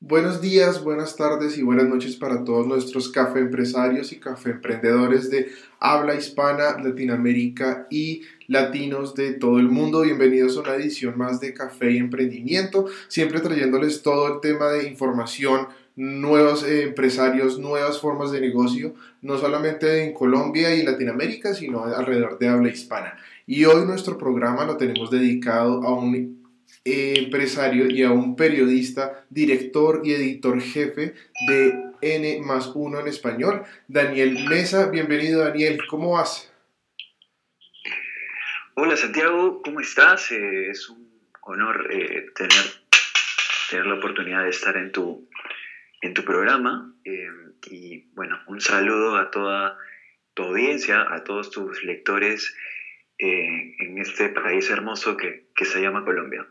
Buenos días, buenas tardes y buenas noches para todos nuestros café empresarios y café emprendedores de habla hispana, Latinoamérica y latinos de todo el mundo. Bienvenidos a una edición más de Café y Emprendimiento, siempre trayéndoles todo el tema de información, nuevos eh, empresarios, nuevas formas de negocio, no solamente en Colombia y Latinoamérica, sino alrededor de habla hispana. Y hoy nuestro programa lo tenemos dedicado a un empresario y a un periodista, director y editor jefe de N más uno en español, Daniel Mesa. Bienvenido Daniel, ¿cómo vas? Hola Santiago, ¿cómo estás? Eh, es un honor eh, tener, tener la oportunidad de estar en tu, en tu programa eh, y bueno, un saludo a toda tu audiencia, a todos tus lectores en este país hermoso que, que se llama Colombia.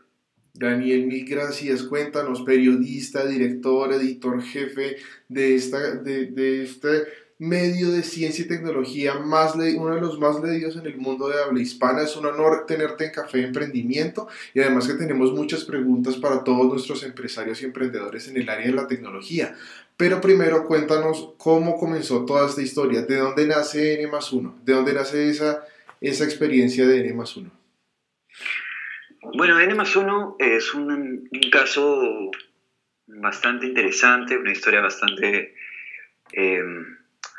Daniel, mil gracias. Cuéntanos, periodista, director, editor jefe de, esta, de, este medio de ciencia y tecnología, más uno de los más leídos en el mundo de habla hispana. Es un honor tenerte en Café Emprendimiento y además que tenemos muchas preguntas para todos nuestros empresarios y emprendedores en el área de la tecnología. Pero primero cuéntanos cómo comenzó toda esta historia, de dónde nace N más 1, de dónde nace esa, esa experiencia de N más 1. Bueno, N más 1 es un, caso bastante interesante, una historia bastante eh,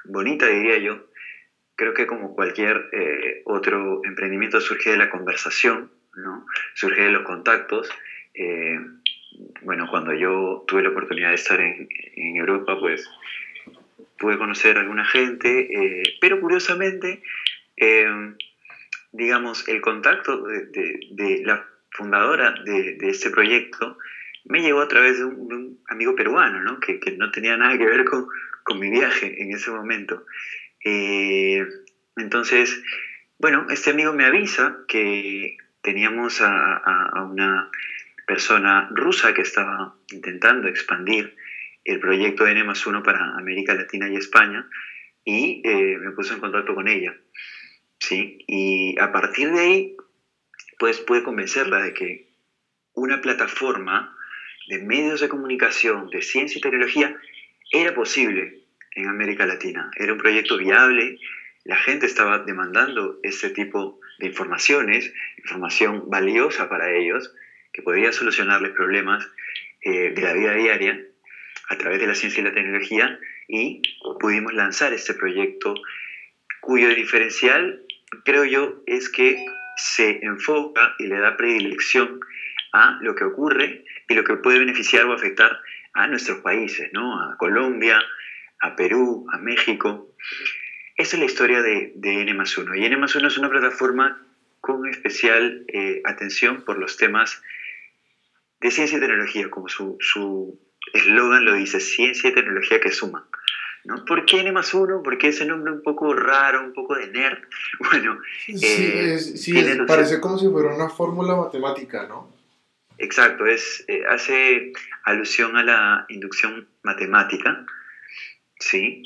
bonita, diría yo. Creo que como cualquier eh, otro emprendimiento surge de la conversación, ¿no? surge de los contactos. Eh, bueno, cuando yo tuve la oportunidad de estar en, Europa, pues pude conocer a alguna gente, pero curiosamente, digamos, el contacto de la fundadora de, este proyecto, me llegó a través de un, amigo peruano, ¿no? Que, no tenía nada que ver con, mi viaje en ese momento. Eh, entonces, bueno, este amigo me avisa que teníamos a, una persona rusa que estaba intentando expandir el proyecto de N más 1 para América Latina y España y eh, me puso en contacto con ella. ¿Sí? Y a partir de ahí pues puede convencerla de que una plataforma de medios de comunicación, de ciencia y tecnología, era posible en América Latina. Era un proyecto viable, la gente estaba demandando ese tipo de informaciones, información valiosa para ellos, que podía solucionarles problemas eh, de la vida diaria a través de la ciencia y la tecnología, y pudimos lanzar este proyecto cuyo diferencial, creo yo, es que se enfoca y le da predilección a lo que ocurre y lo que puede beneficiar o afectar a nuestros países, ¿no? A Colombia, a Perú, a México. Esa es la historia de, de N 1. Y N 1 es una plataforma con especial eh, atención por los temas de ciencia y tecnología, como su eslogan lo dice, ciencia y tecnología que suman. ¿No? ¿Por qué N más uno? ¿Por qué ese nombre un poco raro, un poco de nerd? Bueno, sí, eh, parece como si fuera una fórmula matemática, ¿no? Exacto, es, eh, hace alusión a la inducción matemática, ¿sí?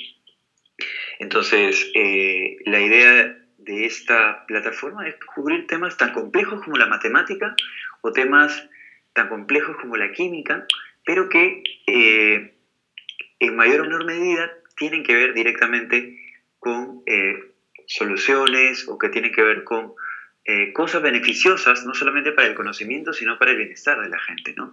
Entonces, eh, la idea de esta plataforma es cubrir temas tan complejos como la matemática o temas tan complejos como la química, pero que en mayor o menor medida tienen que ver directamente con eh, soluciones o que tienen que ver con eh, cosas beneficiosas, no solamente para el conocimiento, sino para el bienestar de la gente. ¿no?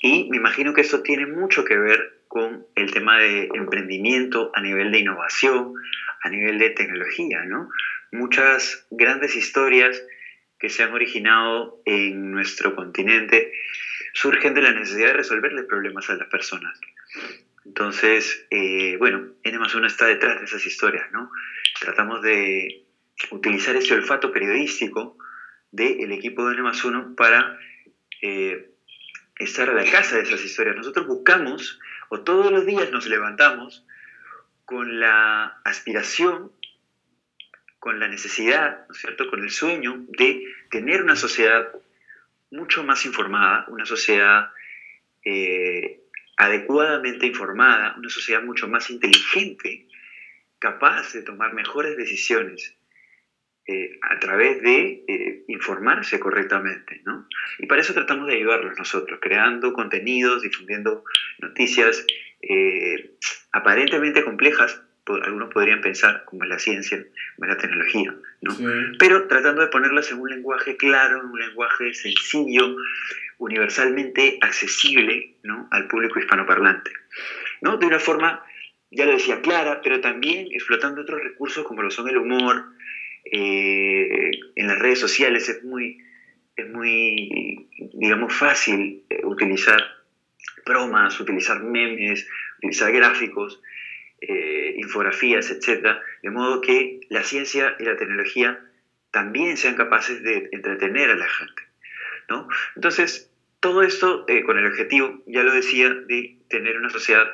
Y me imagino que esto tiene mucho que ver con el tema de emprendimiento a nivel de innovación, a nivel de tecnología. ¿no? Muchas grandes historias que se han originado en nuestro continente surgen de la necesidad de resolverle problemas a las personas. Entonces, eh, bueno, N más 1 está detrás de esas historias, ¿no? Tratamos de utilizar ese olfato periodístico del equipo de N más 1 para eh, estar a la casa de esas historias. Nosotros buscamos, o todos los días nos levantamos con la aspiración, con la necesidad, ¿no es cierto?, con el sueño de tener una sociedad mucho más informada, una sociedad eh, adecuadamente informada, una sociedad mucho más inteligente, capaz de tomar mejores decisiones eh, a través de eh, informarse correctamente, ¿no? Y para eso tratamos de ayudarlos nosotros, creando contenidos, difundiendo noticias eh, aparentemente complejas, algunos podrían pensar, como es la ciencia, como es la tecnología, ¿no? Pero tratando de ponerlas en un lenguaje claro, en un lenguaje sencillo, universalmente accesible, ¿no? Al público hispanoparlante, ¿no? De una forma, ya lo decía, clara, pero también explotando otros recursos como lo son el humor, eh, en las redes sociales es muy, es muy digamos, fácil eh, utilizar bromas, utilizar memes, utilizar gráficos, eh, infografías, etc. De modo que la ciencia y la tecnología también sean capaces de entretener a la gente. ¿no? Entonces, todo esto con el objetivo, ya lo decía, de tener una sociedad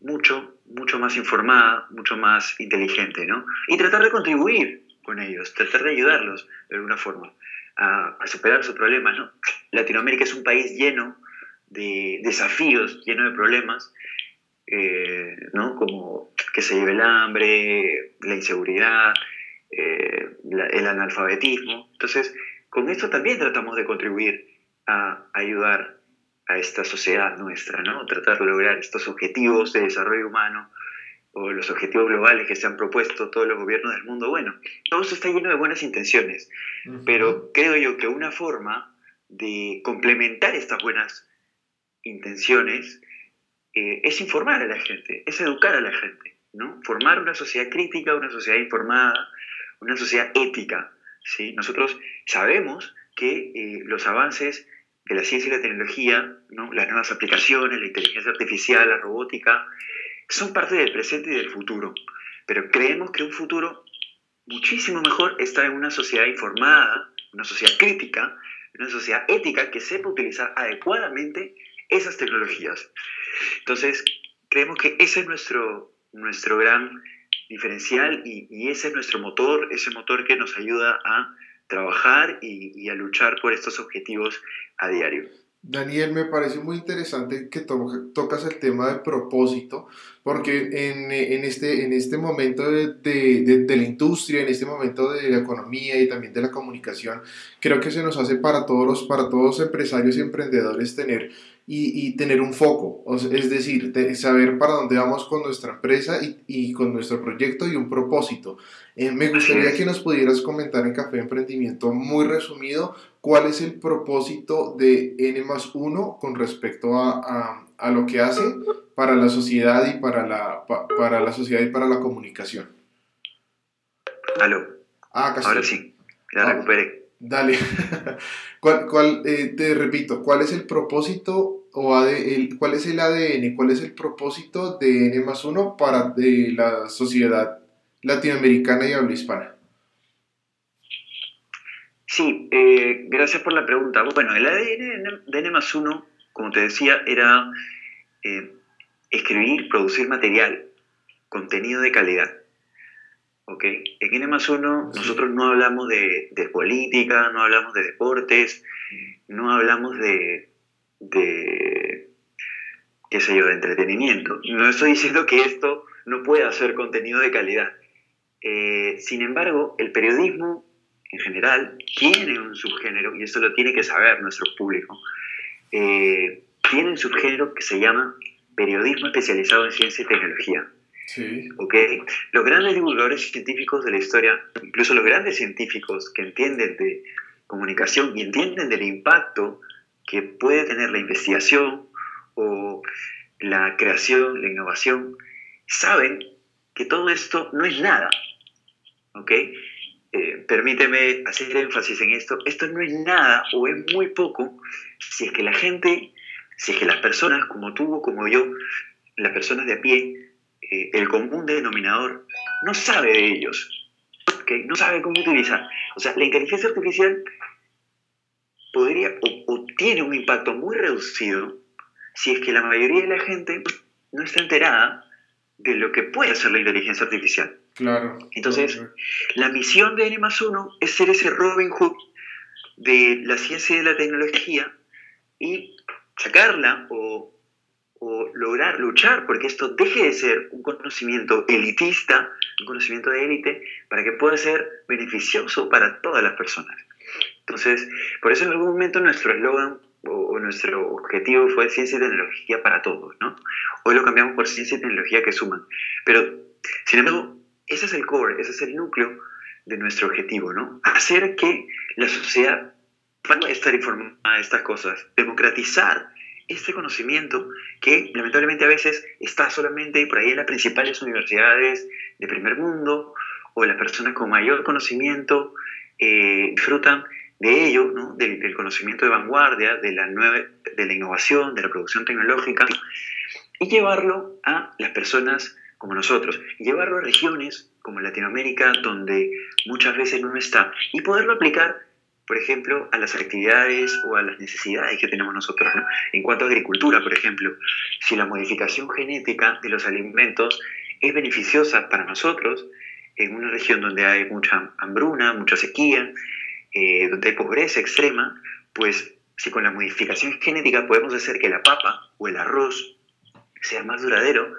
mucho, mucho más informada, mucho más inteligente, ¿no? Y tratar de contribuir con ellos, tratar de ayudarlos de alguna forma a, superar sus problemas. ¿no? Latinoamérica es un país lleno de desafíos, lleno de problemas, eh, ¿no? como que se lleve el hambre, la inseguridad, eh, el analfabetismo. Entonces, con esto también tratamos de contribuir a ayudar a esta sociedad nuestra, ¿no? tratar de lograr estos objetivos de desarrollo humano o los objetivos globales que se han propuesto todos los gobiernos del mundo, bueno, todo eso está lleno de buenas intenciones, pero creo yo que una forma de complementar estas buenas intenciones eh, es informar a la gente, es educar a la gente, ¿no? Formar una sociedad crítica, una sociedad informada, una sociedad ética, ¿sí? Nosotros sabemos que eh, los avances de la ciencia y la tecnología, ¿no? las nuevas aplicaciones, la inteligencia artificial, la robótica, son parte del presente y del futuro, pero creemos que un futuro muchísimo mejor está en una sociedad informada, una sociedad crítica, una sociedad ética que sepa utilizar adecuadamente esas tecnologías. Entonces, creemos que ese es nuestro, nuestro gran diferencial y, ese es nuestro motor, ese motor que nos ayuda a trabajar y a luchar por estos objetivos a diario. Daniel, me parece muy interesante que tocas el tema de propósito, porque en, este, en este momento de, la industria, en este momento de la economía y también de la comunicación, creo que se nos hace para todos para todos empresarios y emprendedores tener y, tener un foco, es decir, saber para dónde vamos con nuestra empresa y, con nuestro proyecto y un propósito. Eh, me gustaría que nos pudieras comentar en Café Emprendimiento, muy resumido, cuál es el propósito de N más 1 con respecto a, a, lo que hace para la sociedad y para la, para la sociedad y para la comunicación. Aló. Ah, Ahora sí, ya ah, recuperé. Dale. ¿Cuál, cuál eh, te repito, ¿cuál es el propósito o el, cuál es el ADN, cuál es el propósito de N más 1 para de la sociedad latinoamericana y habla hispana? Sí, eh, gracias por la pregunta. Bueno, el ADN de N más 1, como te decía, era eh, escribir, producir material, contenido de calidad. ¿Ok? En N más 1 nosotros no hablamos de, política, no hablamos de deportes, no hablamos de, de, qué sé yo, de entretenimiento. No estoy diciendo que esto no pueda ser contenido de calidad. Eh, sin embargo, el periodismo en general tiene un subgénero, y eso lo tiene que saber nuestro público, eh, tiene un subgénero que se llama periodismo especializado en ciencia y tecnología. Sí. ¿Okay? Los grandes divulgadores científicos de la historia, incluso los grandes científicos que entienden de comunicación y entienden del impacto que puede tener la investigación o la creación, la innovación, saben que todo esto no es nada. ¿Ok? Eh, permíteme hacer énfasis en esto. Esto no es nada o es muy poco si es que la gente, si es que las personas como tú o como yo, las personas de a pie, eh, el común denominador no sabe de ellos, ¿okay? no sabe cómo utilizar. O sea, la inteligencia artificial podría o, tiene un impacto muy reducido si es que la mayoría de la gente no está enterada de lo que puede hacer la inteligencia artificial. Claro. Entonces, la misión de N más 1 es ser ese Robin Hood de la ciencia y de la tecnología y sacarla o lograr luchar porque esto deje de ser un conocimiento elitista, un conocimiento de élite, para que pueda ser beneficioso para todas las personas. Entonces, por eso en algún momento nuestro eslogan o, nuestro objetivo fue ciencia y tecnología para todos, ¿no? Hoy lo cambiamos por ciencia y tecnología que suman. Pero, sin embargo, ese es el core, ese es el núcleo de nuestro objetivo, ¿no? Hacer que la sociedad pueda estar informada de estas cosas, democratizar este conocimiento que lamentablemente a veces está solamente por ahí en las principales universidades de primer mundo o las personas con mayor conocimiento eh, disfrutan de ello, ¿no? del, conocimiento de vanguardia, de la, nueva, de la innovación, de la producción tecnológica, y llevarlo a las personas como nosotros, y llevarlo a regiones como Latinoamérica, donde muchas veces no está, y poderlo aplicar, por ejemplo, a las actividades o a las necesidades que tenemos nosotros. En cuanto a agricultura, por ejemplo, si la modificación genética de los alimentos es beneficiosa para nosotros, en una región donde hay mucha hambruna, mucha sequía, eh, donde hay pobreza extrema, pues si con la modificación genética podemos hacer que la papa o el arroz sea más duradero,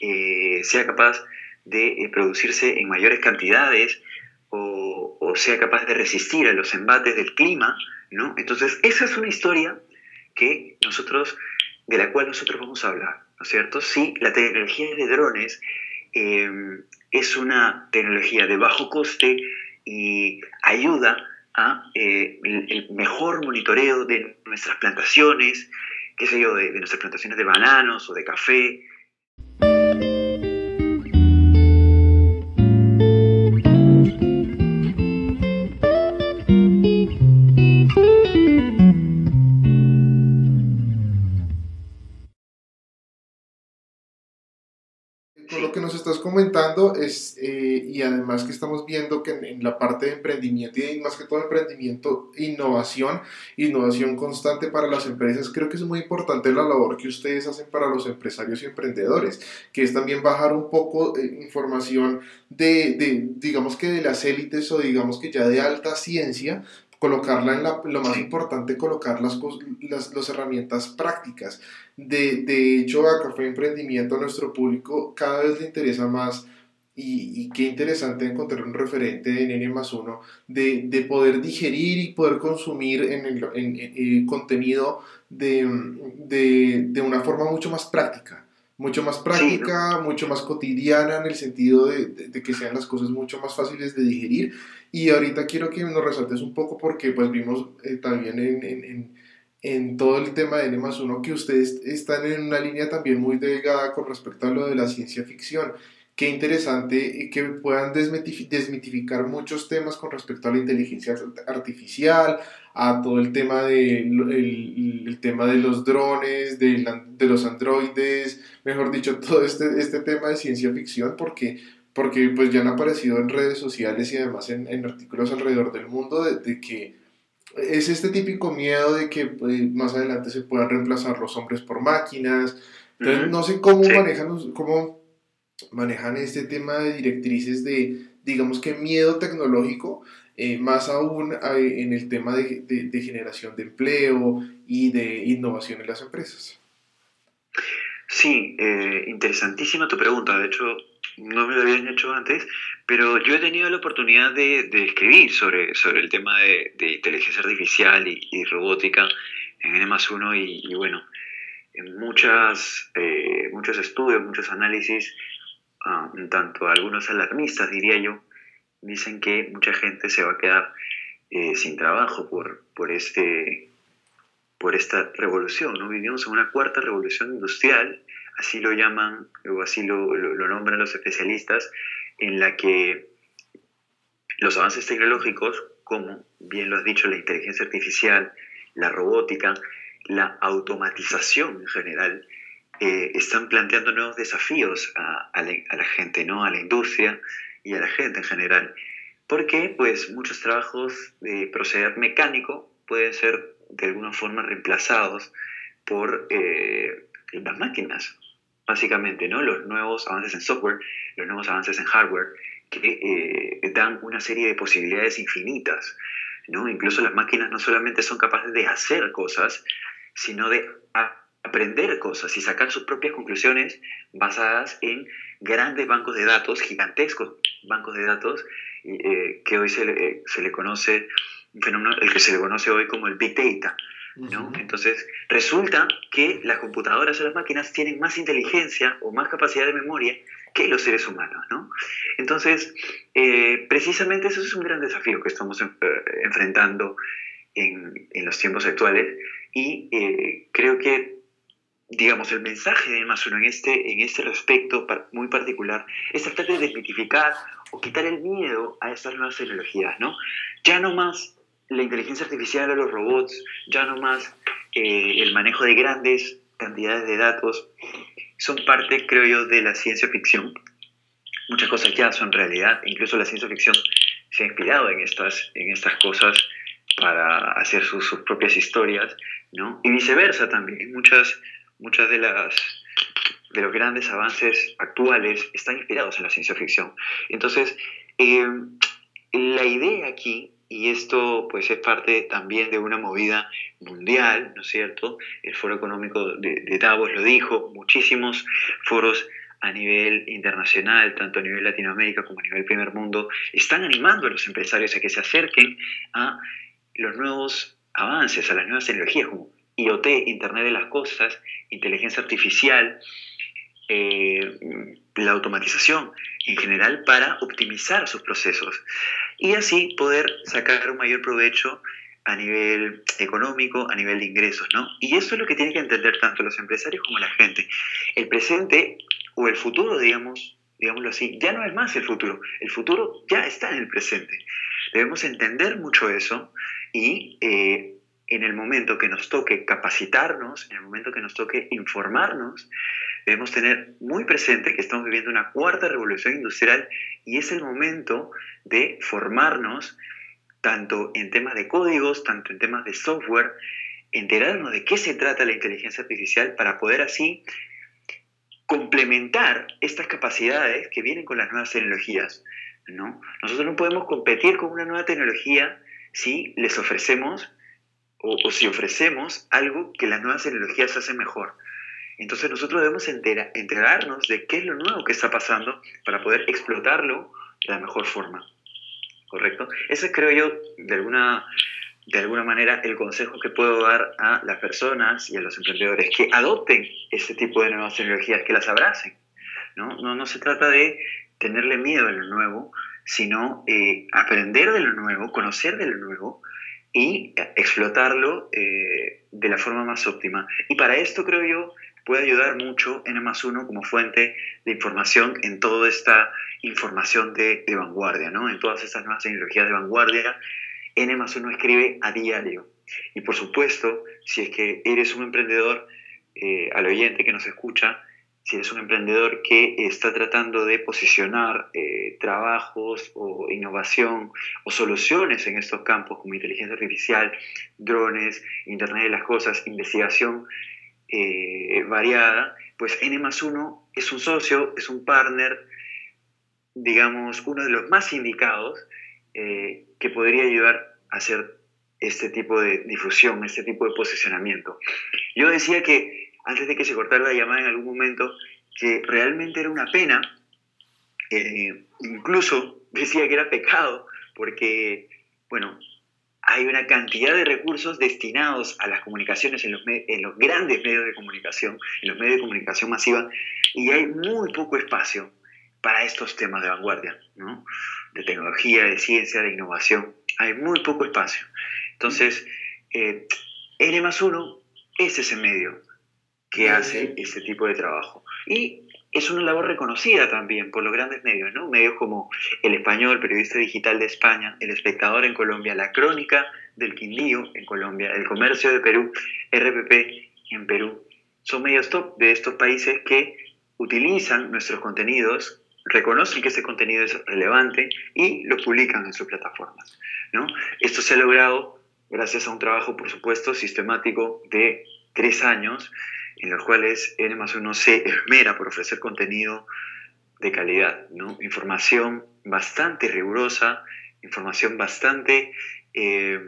eh, sea capaz de eh, producirse en mayores cantidades o, sea capaz de resistir a los embates del clima, ¿no? Entonces, esa es una historia que nosotros, de la cual nosotros vamos a hablar, ¿no es cierto? Sí, la tecnología de drones es una tecnología de bajo coste y ayuda eh, el, mejor monitoreo de nuestras plantaciones, qué sé yo, de, de nuestras plantaciones de bananos o de café, comentando es, eh, y además que estamos viendo que en, la parte de emprendimiento y más que todo emprendimiento, innovación, innovación constante para las empresas, creo que es muy importante la labor que ustedes hacen para los empresarios y emprendedores, que es también bajar un poco eh, información de, de, digamos que de las élites o digamos que ya de alta ciencia colocarla en la, lo más importante, colocar las, las, las herramientas prácticas. De, de, hecho, a Café Emprendimiento, a nuestro público cada vez le interesa más y, y qué interesante encontrar un referente en N más uno de, de, poder digerir y poder consumir en el en, en, contenido de, de, de una forma mucho más práctica mucho más práctica, mucho más cotidiana en el sentido de, de, que sean las cosas mucho más fáciles de digerir. Y ahorita quiero que nos resaltes un poco porque pues vimos eh, también en, en, en, todo el tema de N más uno que ustedes están en una línea también muy delgada con respecto a lo de la ciencia ficción. Qué interesante que puedan desmitificar muchos temas con respecto a la inteligencia artificial, a todo el tema de, el, tema de los drones, de, de, los androides, mejor dicho, todo este, este tema de ciencia ficción, porque, porque pues ya han aparecido en redes sociales y además en, en artículos alrededor del mundo de, de, que es este típico miedo de que pues, más adelante se puedan reemplazar los hombres por máquinas. Entonces, no sé cómo, manejan, cómo manejan este tema de directrices de, digamos que miedo tecnológico eh, más aún eh, en el tema de, de, generación de empleo y de innovación en las empresas. Sí, eh, interesantísima tu pregunta. De hecho, no me lo habían hecho antes, pero yo he tenido la oportunidad de, de escribir sobre, sobre el tema de, de inteligencia artificial y, robótica en N más 1 y, y, bueno, en muchas, eh, muchos estudios, muchos análisis, uh, tanto algunos alarmistas diría yo, dicen que mucha gente se va a quedar eh, sin trabajo por, por, este, por esta revolución. ¿no? Vivimos en una cuarta revolución industrial, así lo llaman o así lo, lo, nombran los especialistas, en la que los avances tecnológicos, como bien lo has dicho, la inteligencia artificial, la robótica, la automatización en general, eh, están planteando nuevos desafíos a, la, gente, ¿no? a la industria, y a la gente en general. Porque pues muchos trabajos de proceder mecánico pueden ser de alguna forma reemplazados por eh, las máquinas, básicamente, ¿no? Los nuevos avances en software, los nuevos avances en hardware, que eh, dan una serie de posibilidades infinitas, ¿no? Incluso las máquinas no solamente son capaces de hacer cosas, sino de aprender cosas y sacar sus propias conclusiones basadas en grandes bancos de datos, gigantescos bancos de datos, eh, que hoy se le, se le, conoce, un fenómeno, el que se le conoce hoy como el Big Data. ¿No? Entonces, resulta que las computadoras o las máquinas tienen más inteligencia o más capacidad de memoria que los seres humanos. ¿no? Entonces, eh, precisamente eso es un gran desafío que estamos eh, enfrentando en, en, los tiempos actuales y creo que digamos, el mensaje de más en este, en este respecto muy particular es tratar de desmitificar o quitar el miedo a estas nuevas tecnologías, ¿no? Ya no más la inteligencia artificial o los robots, ya no más eh, el manejo de grandes cantidades de datos, son parte, creo yo, de la ciencia ficción. Muchas cosas ya son realidad, incluso la ciencia ficción se ha inspirado en estas, en estas cosas para hacer sus, sus propias historias, ¿no? Y viceversa también, muchas muchas de las de los grandes avances actuales están inspirados en la ciencia ficción. Entonces, eh, la idea aquí, y esto pues es parte también de una movida mundial, ¿no es cierto? El Foro Económico de, Davos lo dijo, muchísimos foros a nivel internacional, tanto a nivel Latinoamérica como a nivel primer mundo, están animando a los empresarios a que se acerquen a los nuevos avances, a las nuevas tecnologías, como IoT, Internet de las Cosas, inteligencia artificial, eh, la automatización en general para optimizar sus procesos y así poder sacar un mayor provecho a nivel económico, a nivel de ingresos, ¿no? Y eso es lo que tienen que entender tanto los empresarios como la gente. El presente o el futuro, digamos, digámoslo así, ya no es más el futuro. El futuro ya está en el presente. Debemos entender mucho eso y eh, en el momento que nos toque capacitarnos, en el momento que nos toque informarnos, debemos tener muy presente que estamos viviendo una cuarta revolución industrial y es el momento de formarnos tanto en temas de códigos, tanto en temas de software, enterarnos de qué se trata la inteligencia artificial para poder así complementar estas capacidades que vienen con las nuevas tecnologías. ¿no? Nosotros no podemos competir con una nueva tecnología si les ofrecemos o, si ofrecemos algo que las nuevas tecnologías hacen mejor. Entonces nosotros debemos enterarnos de qué es lo nuevo que está pasando para poder explotarlo de la mejor forma. ¿Correcto? Ese creo yo, de alguna, de alguna manera, el consejo que puedo dar a las personas y a los emprendedores, que adopten este tipo de nuevas tecnologías, que las abracen. No, no, no se trata de tenerle miedo a lo nuevo, sino eh, aprender de lo nuevo, conocer de lo nuevo, y explotarlo eh, de la forma más óptima. Y para esto creo yo puede ayudar mucho N más uno como fuente de información en toda esta información de, vanguardia, ¿no? en todas estas nuevas tecnologías de vanguardia. N más uno escribe a diario. Y por supuesto, si es que eres un emprendedor, eh, al oyente que nos escucha, si eres un emprendedor que está tratando de posicionar eh, trabajos o innovación o soluciones en estos campos como inteligencia artificial, drones, Internet de las Cosas, investigación eh, variada, pues N más 1 es un socio, es un partner, digamos, uno de los más indicados eh, que podría ayudar a hacer este tipo de difusión, este tipo de posicionamiento. Yo decía que antes de que se cortara la llamada en algún momento, que realmente era una pena, eh, incluso decía que era pecado, porque, bueno, hay una cantidad de recursos destinados a las comunicaciones en los, en los grandes medios de comunicación, en los medios de comunicación masiva, y hay muy poco espacio para estos temas de vanguardia, ¿no? de tecnología, de ciencia, de innovación. Hay muy poco espacio. Entonces, eh, N más uno es ese medio que hace ese tipo de trabajo. Y es una labor reconocida también por los grandes medios, ¿no? Medios como El Español, Periodista Digital de España, El Espectador en Colombia, La Crónica del Quindío en Colombia, El Comercio de Perú, RPP en Perú. Son medios top de estos países que utilizan nuestros contenidos, reconocen que ese contenido es relevante y lo publican en sus plataformas, ¿no? Esto se ha logrado gracias a un trabajo, por supuesto, sistemático de tres años, en los cuales N más uno se esmera por ofrecer contenido de calidad, ¿no? información bastante rigurosa, información bastante eh,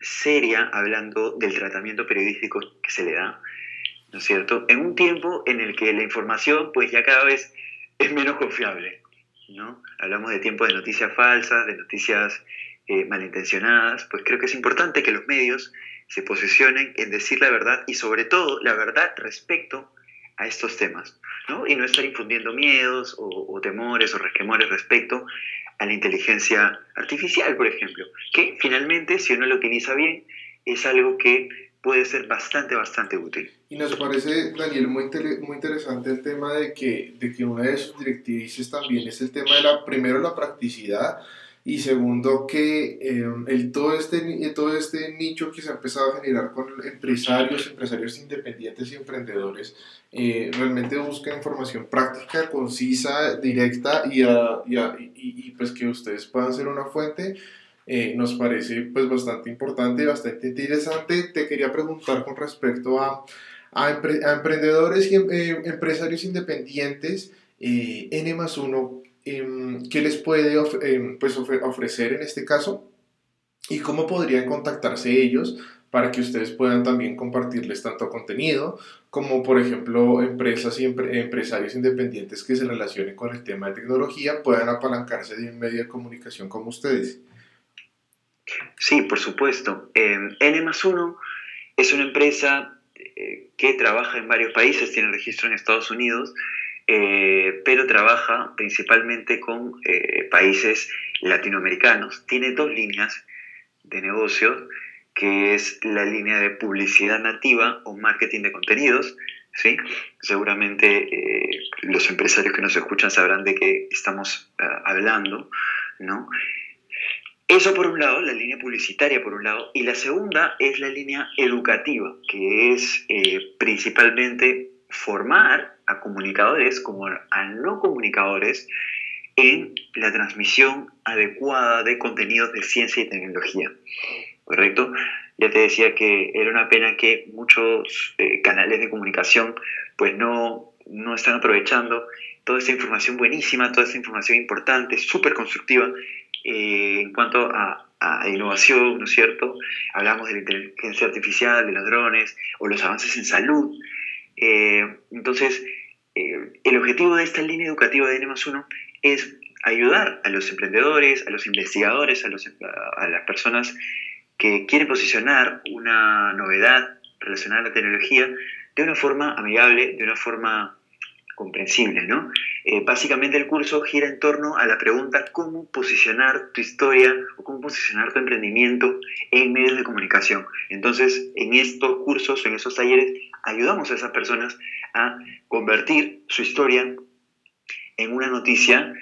seria hablando del tratamiento periodístico que se le da ¿no es cierto? En un tiempo en el que la información pues ya cada vez es menos confiable, ¿no? Hablamos de tiempos de noticias falsas, de noticias eh, malintencionadas, pues creo que es importante que los medios se posicionen en decir la verdad y sobre todo la verdad respecto a estos temas, ¿no? Y no estar infundiendo miedos o, temores o resquemores respecto a la inteligencia artificial, por ejemplo, que finalmente, si uno lo utiliza bien, es algo que puede ser bastante, bastante útil. Y nos parece, Daniel, muy, muy interesante el tema de que, de que una de sus directrices también es el tema de la, primero, la practicidad y segundo, que em, el, todo, este, todo este nicho que se ha empezado a generar con empresarios, empresarios independientes y emprendedores, eh, realmente busca información práctica, concisa, directa y, y, y, pues que ustedes puedan ser una fuente. Eh, nos parece pues bastante importante y bastante interesante. Te quería preguntar con respecto a, a, emprendedores y em, eh, empresarios independientes, N más 1, Em, qué les puede em, pues ofrecer en este caso y cómo podrían contactarse ellos para que ustedes puedan también compartirles tanto contenido como por ejemplo empresas y empresarios independientes que se relacionen con el tema de tecnología puedan apalancarse de un medio de comunicación como ustedes. Sí, por supuesto. N más 1 es una empresa eh, que trabaja en varios países, tiene registro en Estados Unidos eh, pero trabaja principalmente con eh, países latinoamericanos. Tiene dos líneas de negocio, que es la línea de publicidad nativa o marketing de contenidos. ¿sí? Seguramente eh, los empresarios que nos escuchan sabrán de qué estamos ah, hablando. ¿no? Eso por un lado, la línea publicitaria por un lado, y la segunda es la línea educativa, que es principalmente formar a comunicadores como a no comunicadores en la transmisión adecuada de contenidos de ciencia y tecnología. ¿Correcto? Ya te decía que era una pena que muchos eh, canales de comunicación pues no, no están aprovechando toda esta información buenísima, toda esta información importante, súper constructiva eh, en cuanto a, a, innovación, ¿no es cierto? Hablamos de la inteligencia artificial, de los drones o los avances en salud. Eh, entonces, eh, el objetivo de esta línea educativa de N 1 es ayudar a los emprendedores, a los investigadores, a, las personas que quieren posicionar una novedad relacionada a la tecnología de una forma amigable, de una forma comprensible, ¿no? Eh, básicamente el curso gira en torno a la pregunta cómo posicionar tu historia o cómo posicionar tu emprendimiento en medios de comunicación. Entonces, en estos cursos, en esos talleres, ayudamos a esas personas a convertir su historia en una noticia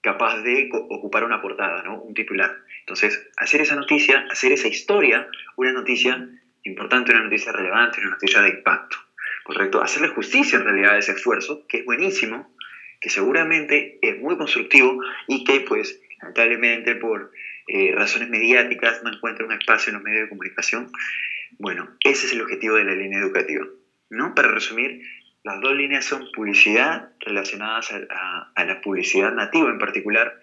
capaz de ocupar una portada, ¿no? un titular. Entonces, hacer esa noticia, hacer esa historia, una noticia importante, una noticia relevante, una noticia de impacto. ¿Correcto? Hacerle justicia en realidad a ese esfuerzo, que es buenísimo, que seguramente es muy constructivo y que, pues, lamentablemente por eh, razones mediáticas no encuentra un espacio en los medios de comunicación. Bueno, ese es el objetivo de la línea educativa. ¿no? Para resumir, las dos líneas son publicidad relacionadas a, la publicidad nativa en particular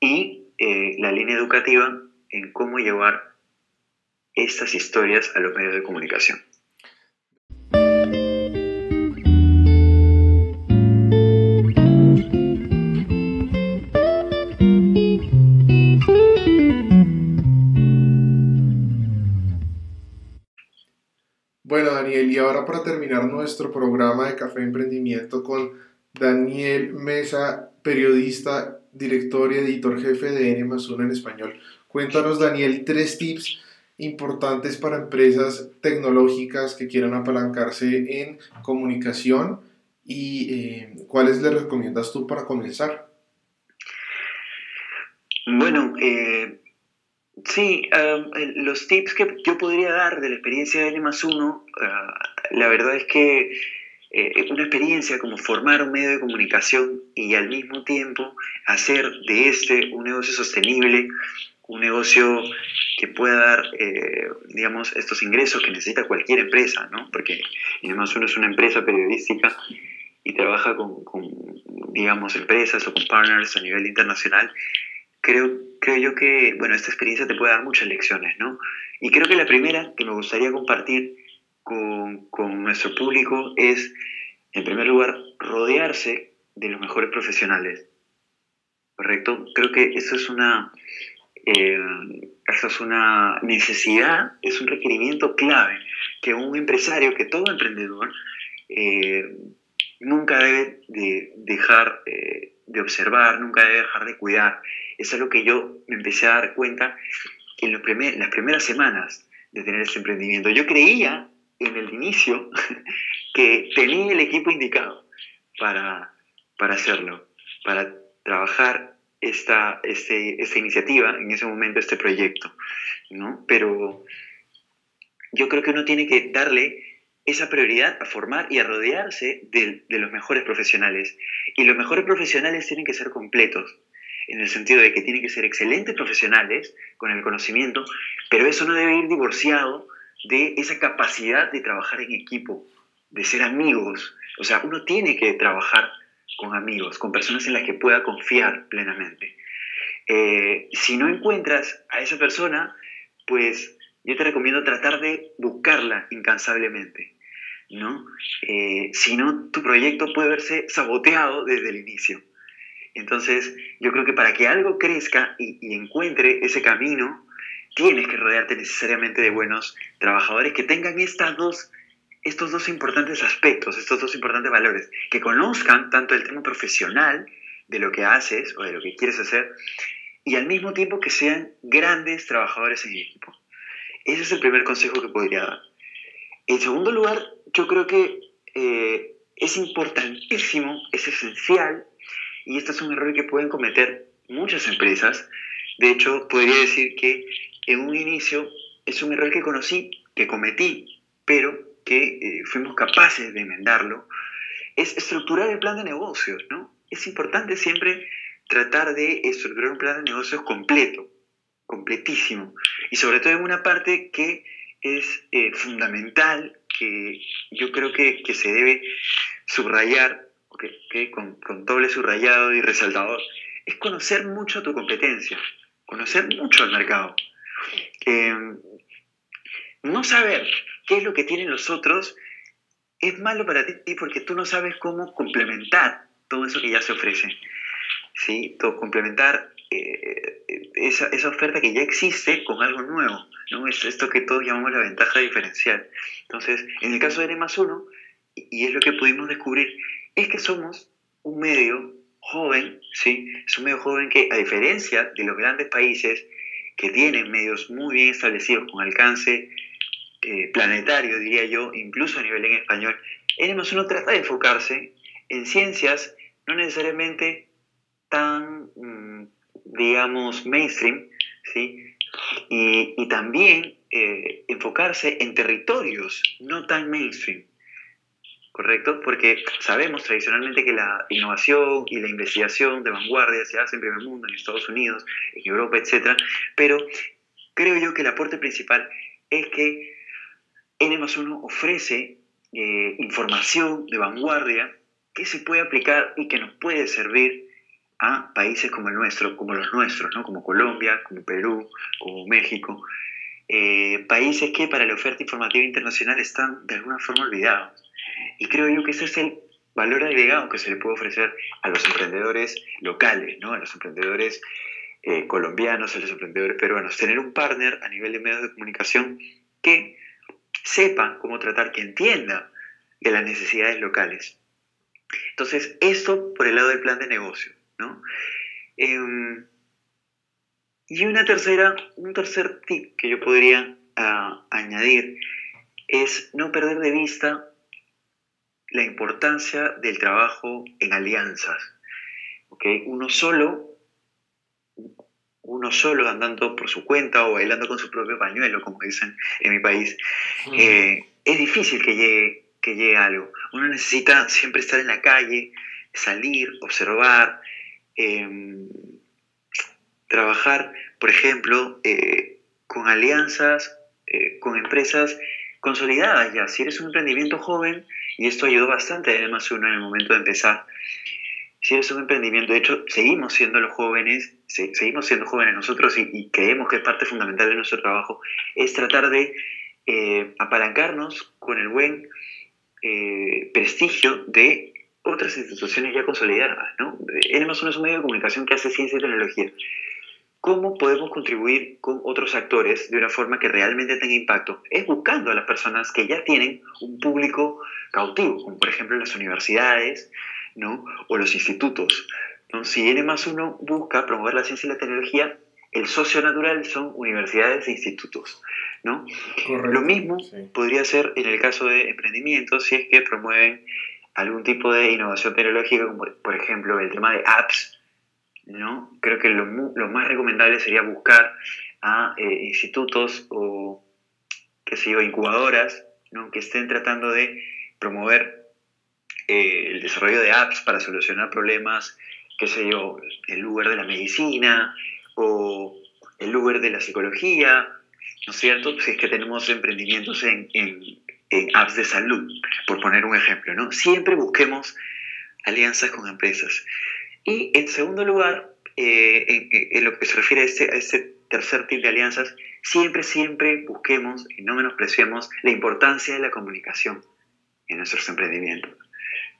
y eh, la línea educativa en cómo llevar estas historias a los medios de comunicación. Y ahora para terminar nuestro programa de Café Emprendimiento con Daniel Mesa, periodista, director y editor jefe de N 1 en español. Cuéntanos, Daniel, tres tips importantes para empresas tecnológicas que quieran apalancarse en comunicación y eh, cuáles le recomiendas tú para comenzar. Bueno, eh, Sí, los tips que yo podría dar de la experiencia de N más uno, ah, la verdad es que eh, una experiencia como formar un medio de comunicación y al mismo tiempo hacer de este un negocio sostenible, un negocio que pueda dar, eh, digamos, estos ingresos que necesita cualquier empresa, ¿no? Porque N más uno es una empresa periodística y trabaja con, con, digamos, empresas o con partners a nivel internacional creo, creo yo que, bueno, esta experiencia te puede dar muchas lecciones, ¿no? Y creo que la primera que me gustaría compartir con, con nuestro público es, en primer lugar, rodearse de los mejores profesionales. ¿Correcto? Creo que eso es una, eh, eso es una necesidad, es un requerimiento clave que un empresario, que todo emprendedor, eh, nunca debe de dejar eh, de observar, nunca debe dejar de cuidar. Eso es lo que yo me empecé a dar cuenta en las primeras semanas de tener este emprendimiento. Yo creía en el inicio que tenía el equipo indicado para, para hacerlo, para trabajar esta, este, esta iniciativa, en ese momento este proyecto, ¿no? Pero yo creo que uno tiene que darle esa prioridad a formar y a rodearse de, de, los mejores profesionales. Y los mejores profesionales tienen que ser completos, en el sentido de que tienen que ser excelentes profesionales con el conocimiento, pero eso no debe ir divorciado de esa capacidad de trabajar en equipo, de ser amigos. O sea, uno tiene que trabajar con amigos, con personas en las que pueda confiar plenamente. Eh, si no encuentras a esa persona, pues yo te recomiendo tratar de buscarla incansablemente, ¿no? Eh, si no, tu proyecto puede verse saboteado desde el inicio. Entonces, yo creo que para que algo crezca y, y encuentre ese camino, tienes que rodearte necesariamente de buenos trabajadores que tengan estas dos estos dos importantes aspectos, estos dos importantes valores, que conozcan tanto el tema profesional de lo que haces o de lo que quieres hacer, y al mismo tiempo que sean grandes trabajadores en equipo. Ese es el primer consejo que podría dar. En segundo lugar, yo creo que eh, es importantísimo, es esencial, y este es un error que pueden cometer muchas empresas. De hecho, podría decir que en un inicio es un error que conocí, que cometí, pero que eh, fuimos capaces de enmendarlo, es estructurar el plan de negocios, ¿no? Es importante siempre tratar de estructurar un plan de negocios completo, completísimo, y sobre todo en una parte que es eh, fundamental, que yo creo que, que se debe subrayar, okay, con, con, doble subrayado y resaltador, es conocer mucho tu competencia, conocer mucho al mercado. Eh, no saber qué es lo que tienen los otros es malo para ti porque tú no sabes cómo complementar todo eso que ya se ofrece. ¿sí? Todo, complementar eh, esa, esa, oferta que ya existe con algo nuevo. ¿no? Es esto que todos llamamos la ventaja diferencial. Entonces, en el caso de N más 1, y es lo que pudimos descubrir, es que somos un medio joven, ¿sí? es un medio joven que, a diferencia de los grandes países que tienen medios muy bien establecidos con alcance eh, planetario, diría yo, incluso a nivel en español, N más uno trata de enfocarse en ciencias no necesariamente tan, mm, digamos, mainstream, ¿sí? Y, y también eh, enfocarse en territorios no tan mainstream, ¿correcto? Porque sabemos tradicionalmente que la innovación y la investigación de vanguardia se hace en primer mundo, en Estados Unidos, en Europa, etc. Pero creo yo que el aporte principal es que N 1 ofrece eh, información de vanguardia que se puede aplicar y que nos puede servir a países como el nuestro, como los nuestros, ¿no? como Colombia, como Perú, como México, eh, países que para la oferta informativa internacional están de alguna forma olvidados. Y creo yo que ese es el valor agregado que se le puede ofrecer a los emprendedores locales, ¿no? a los emprendedores eh, colombianos, a los emprendedores peruanos, tener un partner a nivel de medios de comunicación que sepa cómo tratar, que entienda de las necesidades locales. Entonces, esto por el lado del plan de negocio, ¿no? Em, y una tercera, un tercer tip que yo podría uh, añadir es no perder de vista la importancia del trabajo en alianzas. ¿okay? Uno solo uno solo andando por su cuenta o bailando con su propio pañuelo, como dicen en mi país, eh, es difícil que llegue, que llegue algo. Uno necesita siempre estar en la calle, salir, observar, em, trabajar, por ejemplo, eh, con alianzas, eh, con empresas consolidadas ya. Si eres un emprendimiento joven, y esto ayudó bastante además uno en el momento de empezar, si eres un emprendimiento, de hecho, seguimos siendo los jóvenes, seguimos siendo jóvenes nosotros y, creemos que es parte fundamental de nuestro trabajo, es tratar de eh, apalancarnos con el buen prestigio de otras instituciones ya consolidadas. ¿no? N más es un medio de comunicación que hace ciencia y tecnología. ¿Cómo podemos contribuir con otros actores de una forma que realmente tenga impacto? Es buscando a las personas que ya tienen un público cautivo, como por ejemplo las universidades ¿no? o los institutos. ¿no? Si N más uno busca promover la ciencia y la tecnología, el socio natural son universidades e institutos. ¿no? Lo mismo podría ser en el caso de emprendimientos, si es que promueven algún tipo de innovación tecnológica, como por ejemplo el tema de apps. ¿no? Creo que lo, más recomendable sería buscar a eh, institutos o, qué sé yo, incubadoras ¿no? que estén tratando de promover eh, el desarrollo de apps para solucionar problemas, qué sé yo, el lugar de la medicina, o el lugar de la psicología, ¿no es cierto? Si es que tenemos emprendimientos en, apps de salud, por poner un ejemplo, ¿no? Siempre busquemos alianzas con empresas. Y en segundo lugar, eh, en, lo que se refiere a este, a este tercer tipo de alianzas, siempre, siempre busquemos y no menospreciemos la importancia de la comunicación en nuestros emprendimientos.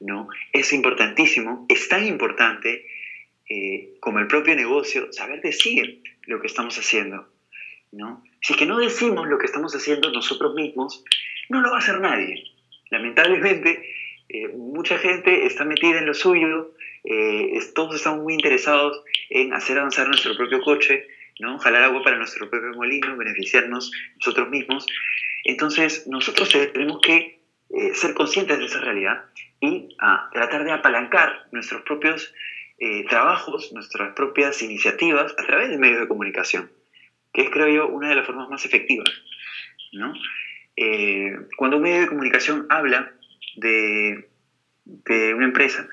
¿no? Es importantísimo, es tan importante eh, como el propio negocio, saber decir lo que estamos haciendo. ¿no? Si es que no decimos lo que estamos haciendo nosotros mismos, no lo va a hacer nadie. Lamentablemente, eh, mucha gente está metida en lo suyo, eh, todos estamos muy interesados en hacer avanzar nuestro propio coche, ¿no? jalar agua para nuestro propio molino, beneficiarnos nosotros mismos. Entonces, nosotros tenemos que ser conscientes de esa realidad y a, tratar de apalancar nuestros propios eh, trabajos, nuestras propias iniciativas a través de medios de comunicación, que es, creo yo, una de las formas más efectivas. ¿no? Eh, cuando un medio de comunicación habla de, de una empresa,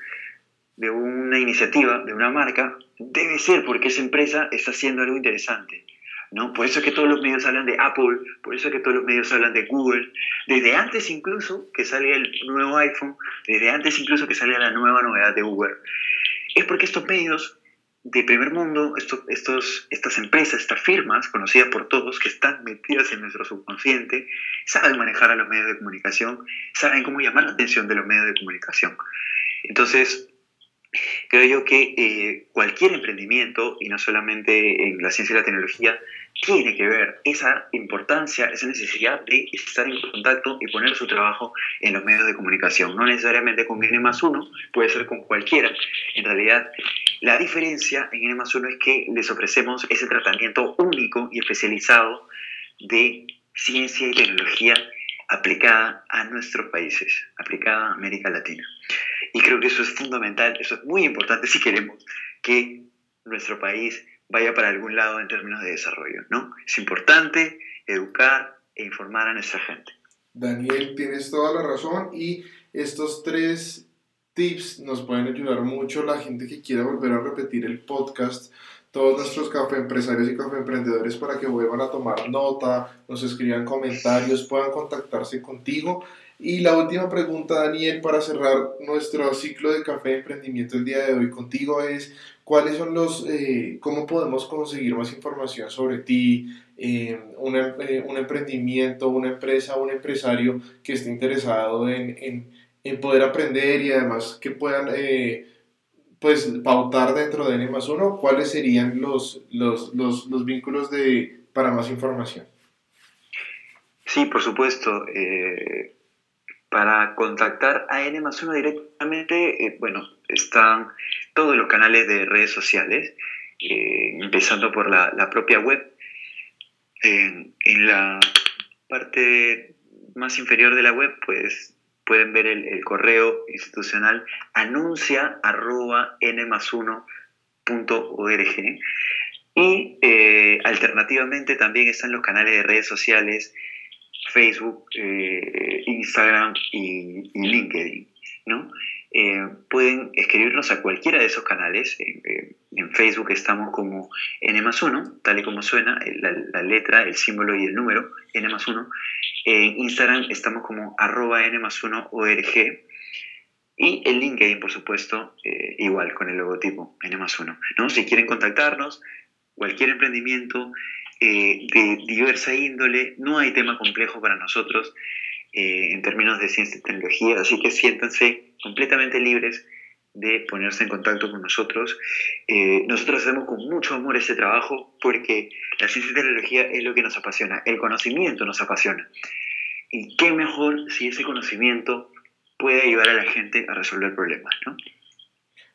de una iniciativa, de una marca, debe ser porque esa empresa está haciendo algo interesante. ¿no? Por eso es que todos los medios hablan de Apple, por eso es que todos los medios hablan de Google, desde antes incluso que salga el nuevo iPhone, desde antes incluso que salga la nueva novedad de Uber es porque estos medios de primer mundo, estas empresas, estas firmas conocidas por todos que están metidas en nuestro subconsciente, saben manejar a los medios de comunicación, saben cómo llamar la atención de los medios de comunicación. Entonces, creo yo que eh, cualquier emprendimiento, y no solamente en la ciencia y la tecnología, tiene que ver esa importancia, esa necesidad de estar en contacto y poner su trabajo en los medios de comunicación. No necesariamente con N más uno, puede ser con cualquiera. En realidad, la diferencia en N más uno es que les ofrecemos ese tratamiento único y especializado de ciencia y tecnología aplicada a nuestros países, aplicada a América Latina. Y creo que eso es fundamental, eso es muy importante si queremos que nuestro país vaya para algún lado en términos de desarrollo, ¿no? Es importante educar e informar a nuestra gente. Daniel, tienes toda la razón y estos tres tips nos pueden ayudar mucho la gente que quiera volver a repetir el podcast, todos nuestros café empresarios y café emprendedores para que vuelvan a tomar nota, nos escriban comentarios, puedan contactarse contigo y la última pregunta, Daniel, para cerrar nuestro ciclo de café de emprendimiento el día de hoy contigo es, ¿cuáles son los, eh, cómo podemos conseguir más información sobre ti, eh, un, eh, un, emprendimiento, una empresa, un empresario que esté interesado en, en, en poder aprender y además que puedan pues pautar dentro de N más uno, ¿cuáles serían los, los, los, los vínculos de, para más información? Sí, por supuesto. Para contactar a N más 1 directamente, eh, bueno, están todos los canales de redes sociales, eh, empezando por la, propia web. En, la parte más inferior de la web, pues pueden ver el, correo institucional anuncia arroba n más 1 y eh, alternativamente también están los canales de redes sociales Facebook, eh, Instagram y, LinkedIn, ¿no? Eh, pueden escribirnos a cualquiera de esos canales. Eh, en Facebook estamos como N más 1, tal y como suena, la, letra, el símbolo y el número, N más 1. En Instagram estamos como arroba N más 1 ORG. Y en LinkedIn, por supuesto, igual con el logotipo N más 1. ¿no? Si quieren contactarnos, cualquier emprendimiento, eh, de diversa índole. No hay tema complejo para nosotros eh, en términos de ciencia y tecnología, así que siéntanse completamente libres de ponerse en contacto con nosotros. Eh, nosotros hacemos con mucho amor este trabajo porque la ciencia y tecnología es lo que nos apasiona, el conocimiento nos apasiona. Y qué mejor si ese conocimiento puede ayudar a la gente a resolver problemas, ¿no?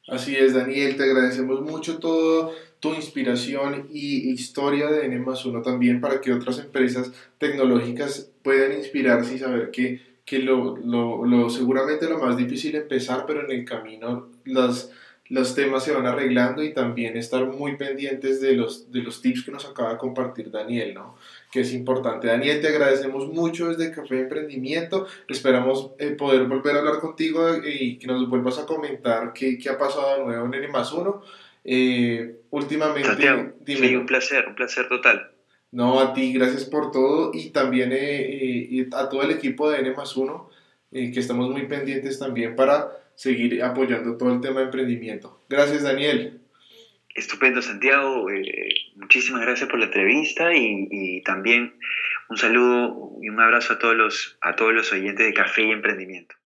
Así es, Daniel, te agradecemos mucho toda tu inspiración y historia de N 1 también para que otras empresas tecnológicas puedan inspirarse y saber que, que lo, lo, lo, seguramente lo más difícil empezar, pero en el camino las, los temas se van arreglando y también estar muy pendientes de los, de los tips que nos acaba de compartir Daniel, ¿no? que es importante. Daniel, te agradecemos mucho desde Café Emprendimiento. Esperamos eh, poder volver a hablar contigo y que nos vuelvas a comentar qué, qué ha pasado de nuevo en N más uno. Eh, últimamente, Santiago, sí, un placer, un placer total. No, a ti, gracias por todo y también eh, a todo el equipo de N más uno, que estamos muy pendientes también para seguir apoyando todo el tema de emprendimiento. Gracias, Daniel. Estupendo, Santiago. Eh, muchísimas gracias por la entrevista y, también un saludo y un abrazo a todos los, a todos los oyentes de Café y Emprendimiento.